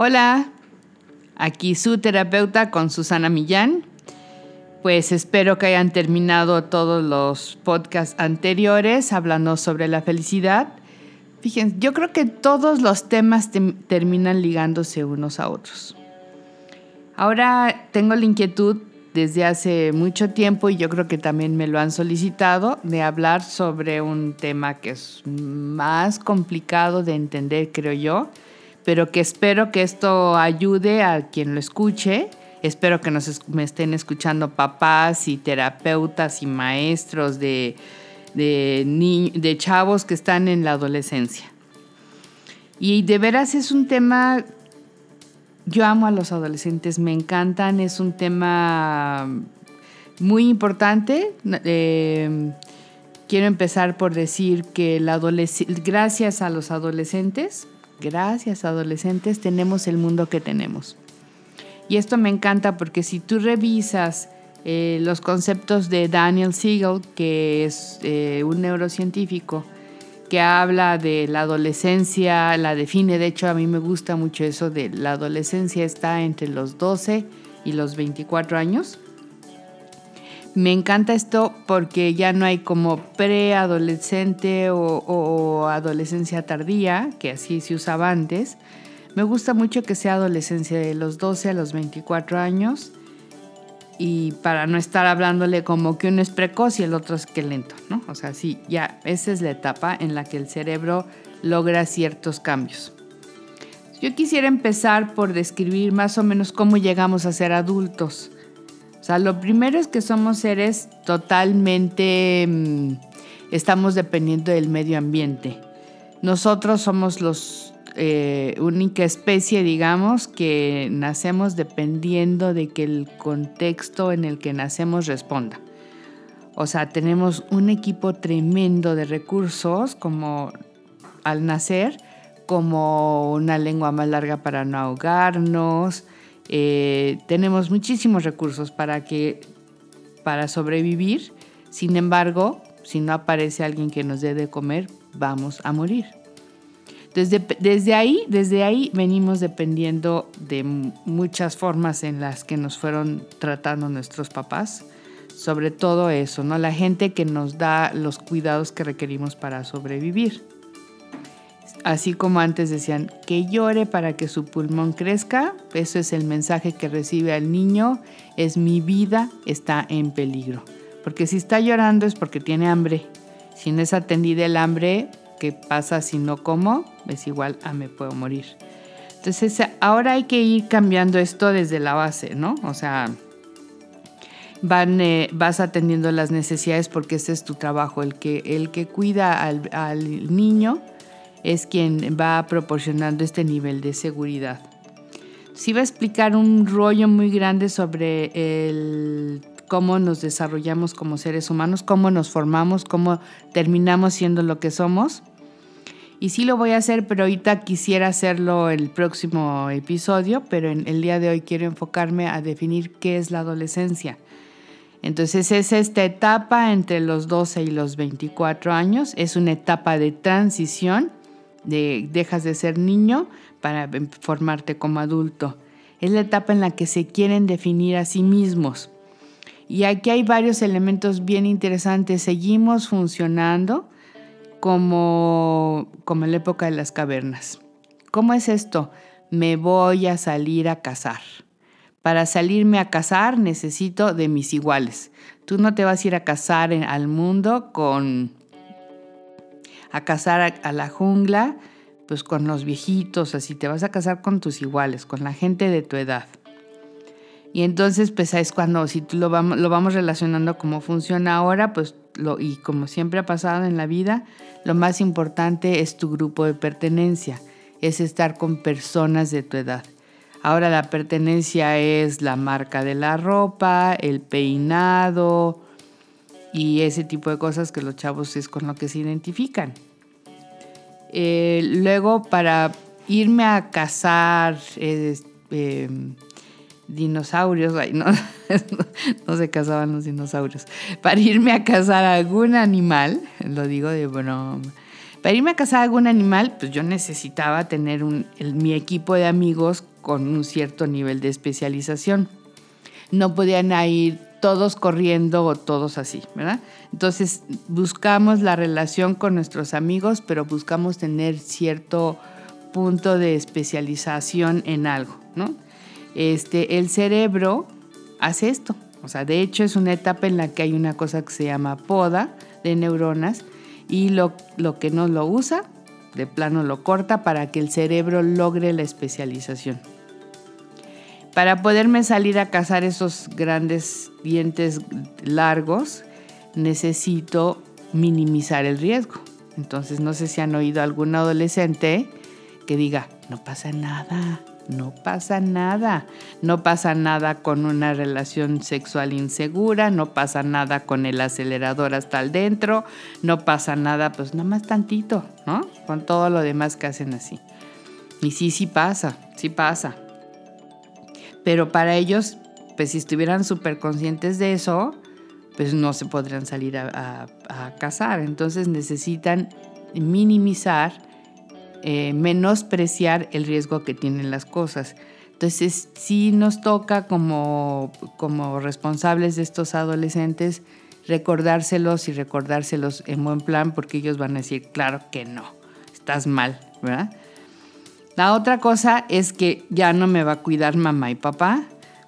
Hola, aquí su terapeuta con Susana Millán. Pues espero que hayan terminado todos los podcasts anteriores hablando sobre la felicidad. Fíjense, yo creo que todos los temas terminan ligándose unos a otros. Ahora tengo la inquietud desde hace mucho tiempo y yo creo que también me lo han solicitado de hablar sobre un tema que es más complicado de entender, creo yo, pero que espero que esto ayude a quien lo escuche. Espero que nos me estén escuchando papás y terapeutas y maestros de, de, de chavos que están en la adolescencia. Y de veras es un tema, yo amo a los adolescentes, me encantan, es un tema muy importante. Eh, quiero empezar por decir que gracias a los adolescentes gracias adolescentes, tenemos el mundo que tenemos. Y esto me encanta porque si tú revisas eh, los conceptos de Daniel Siegel, que es eh, un neurocientífico, que habla de la adolescencia, la define, de hecho a mí me gusta mucho eso de la adolescencia está entre los 12 y los 24 años. Me encanta esto porque ya no hay como preadolescente o, o adolescencia tardía, que así se usaba antes. Me gusta mucho que sea adolescencia de los 12 a los 24 años y para no estar hablándole como que uno es precoz y el otro es que lento, ¿no? O sea, sí, ya esa es la etapa en la que el cerebro logra ciertos cambios. Yo quisiera empezar por describir más o menos cómo llegamos a ser adultos sea, lo primero es que somos seres totalmente, mm, estamos dependiendo del medio ambiente. Nosotros somos los eh, única especie, digamos, que nacemos dependiendo de que el contexto en el que nacemos responda. O sea, tenemos un equipo tremendo de recursos como al nacer, como una lengua más larga para no ahogarnos, eh, tenemos muchísimos recursos para, que, para sobrevivir. Sin embargo, si no aparece alguien que nos dé de comer, vamos a morir. Desde, desde, ahí, desde ahí venimos dependiendo de muchas formas en las que nos fueron tratando nuestros papás. Sobre todo eso, ¿no? La gente que nos da los cuidados que requerimos para sobrevivir. Así como antes decían, que llore para que su pulmón crezca, eso es el mensaje que recibe al niño, es mi vida está en peligro. Porque si está llorando es porque tiene hambre. Si no es atendida el hambre, ¿qué pasa si no como? Es igual a me puedo morir. Entonces ahora hay que ir cambiando esto desde la base, ¿no? O sea, van, eh, vas atendiendo las necesidades porque ese es tu trabajo, el que, el que cuida al niño es quien va proporcionando este nivel de seguridad. Sí va a explicar un rollo muy grande sobre el cómo nos desarrollamos como seres humanos, cómo nos formamos, cómo terminamos siendo lo que somos. Y sí lo voy a hacer, pero ahorita quisiera hacerlo el próximo episodio, pero en el día de hoy quiero enfocarme a definir qué es la adolescencia. Entonces es esta etapa entre los 12 y los 24 años, es una etapa de transición dejas de ser niño para formarte como adulto. Es la etapa en la que se quieren definir a sí mismos. Y aquí hay varios elementos bien interesantes. Seguimos funcionando como, como en la época de las cavernas. ¿Cómo es esto? Me voy a salir a cazar. Para salirme a cazar necesito de mis iguales. Tú no te vas a ir a cazar al mundo con a cazar a, la jungla, pues con los viejitos, así te vas a casar con tus iguales, con la gente de tu edad. Y entonces, pues es cuando, si lo vamos, lo vamos relacionando cómo funciona ahora, pues lo, y como siempre ha pasado en la vida, lo más importante es tu grupo de pertenencia, es estar con personas de tu edad. Ahora la pertenencia es la marca de la ropa, el peinado, y ese tipo de cosas que los chavos es con lo que se identifican. Eh, luego para irme a cazar em, dinosaurios, no, no, se cazaban los dinosaurios, para irme a cazar algún animal, lo digo de broma, Para irme a cazar algún animal, pues yo necesitaba tener mi equipo de amigos con un cierto nivel de especialización. No podían ir todos corriendo o todos así, ¿verdad? Entonces buscamos la relación con nuestros amigos, pero buscamos tener cierto punto de especialización en algo, ¿no? Este, el cerebro hace esto, o sea, de hecho es una etapa en la que hay una cosa que se llama poda de neuronas y lo, lo que no lo usa, de plano lo corta para que el cerebro logre la especialización. Para poderme salir a cazar esos grandes dientes largos, necesito minimizar el riesgo. Entonces, no sé si han oído algún adolescente que diga, no pasa nada, no pasa nada. No pasa nada con una relación sexual insegura, no pasa nada con el acelerador hasta el dentro, no pasa nada, pues nada más tantito, ¿no? Con todo lo demás que hacen así. Y sí, sí pasa, sí pasa. Pero para ellos, pues si estuvieran súper conscientes de eso, pues no se podrían salir a, a, casar. Entonces necesitan minimizar, eh, menospreciar el riesgo que tienen las cosas. Entonces sí nos toca como, como responsables de estos adolescentes recordárselos y recordárselos en buen plan porque ellos van a decir, claro que no, estás mal, ¿verdad? La otra cosa es que ya no me va a cuidar mamá y papá.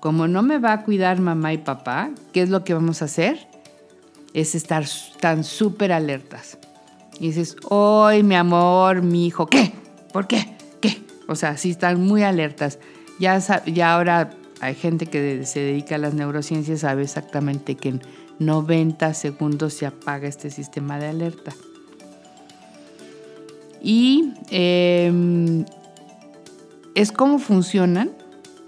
Como no me va a cuidar mamá y papá, ¿qué es lo que vamos a hacer? Es estar tan súper alertas. Y dices, hoy mi amor, mi hijo, ¿qué? ¿Por qué? ¿Qué? O sea, sí están muy alertas. Ya, ya ahora hay gente que se dedica a las neurociencias, sabe exactamente que en 90 segundos se apaga este sistema de alerta. Y eh, es cómo funcionan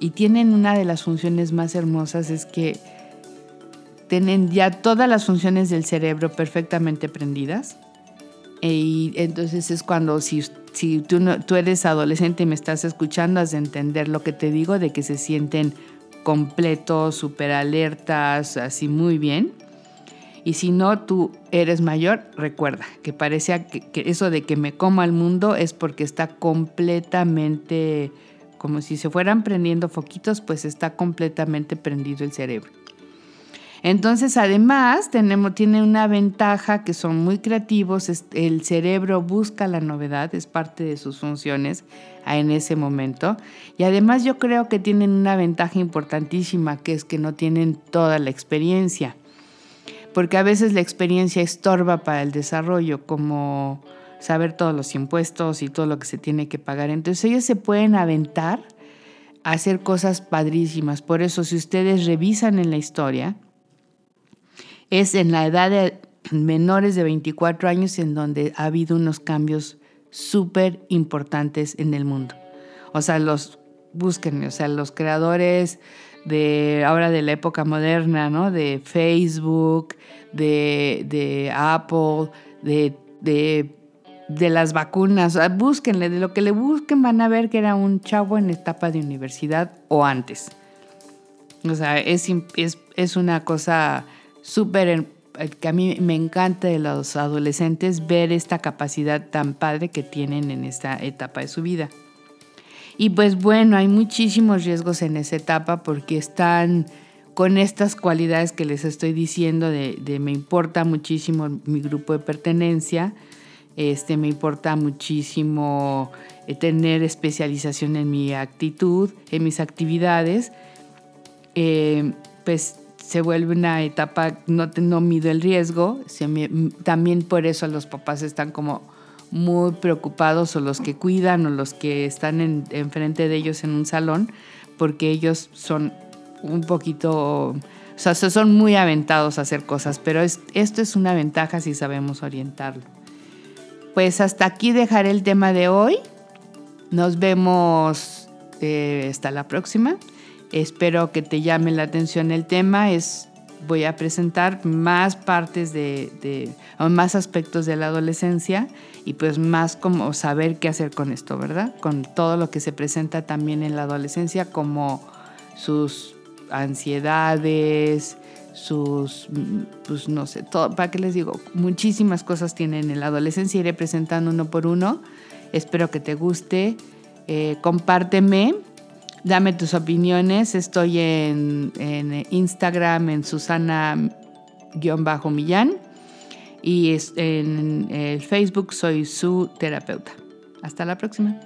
y tienen una de las funciones más hermosas es que tienen ya todas las funciones del cerebro perfectamente prendidas. Y entonces es cuando si, si tú, tú eres adolescente y me estás escuchando, has de entender lo que te digo, de que se sienten completos, súper alertas, así muy bien. Y si no, tú eres mayor, recuerda que parecía que, eso de que me coma el mundo es porque está completamente, como si se fueran prendiendo foquitos, pues está completamente prendido el cerebro. Entonces, además, tenemos, tiene una ventaja que son muy creativos, el cerebro busca la novedad, es parte de sus funciones en ese momento. Y además yo creo que tienen una ventaja importantísima, que es que no tienen toda la experiencia porque a veces la experiencia estorba para el desarrollo, como saber todos los impuestos y todo lo que se tiene que pagar. Entonces ellos se pueden aventar a hacer cosas padrísimas. Por eso si ustedes revisan en la historia, es en la edad de menores de 24 años en donde ha habido unos cambios súper importantes en el mundo. O sea, los busquen, o sea, los creadores de ahora de la época moderna, ¿no? De Facebook, de, Apple, de, de, las vacunas. Búsquenle, de lo que le busquen van a ver que era un chavo en etapa de universidad o antes. O sea, es, es, es una cosa súper que a mí me encanta de los adolescentes ver esta capacidad tan padre que tienen en esta etapa de su vida. Y pues bueno, hay muchísimos riesgos en esa etapa porque están con estas cualidades que les estoy diciendo de, me importa muchísimo mi grupo de pertenencia, este, me importa muchísimo eh, tener especialización en mi actitud, en mis actividades, eh, pues se vuelve una etapa, no, no mido el riesgo, también por eso los papás están como muy preocupados o los que cuidan o los que están enfrente en de ellos en un salón, porque ellos son un poquito, o sea, son muy aventados a hacer cosas, pero esto es una ventaja si sabemos orientarlo. Pues hasta aquí dejaré el tema de hoy. Nos vemos eh, hasta la próxima. Espero que te llame la atención el tema. Es voy a presentar más partes de, más aspectos de la adolescencia y pues más como saber qué hacer con esto, ¿verdad? Con todo lo que se presenta también en la adolescencia como sus ansiedades, sus, pues no sé, todo, ¿para qué les digo? Muchísimas cosas tienen en la adolescencia, iré presentando uno por uno. Espero que te guste. Eh, compárteme, dame tus opiniones. Estoy en, Instagram, en Susana-Millán. Y en Facebook soy su terapeuta. Hasta la próxima.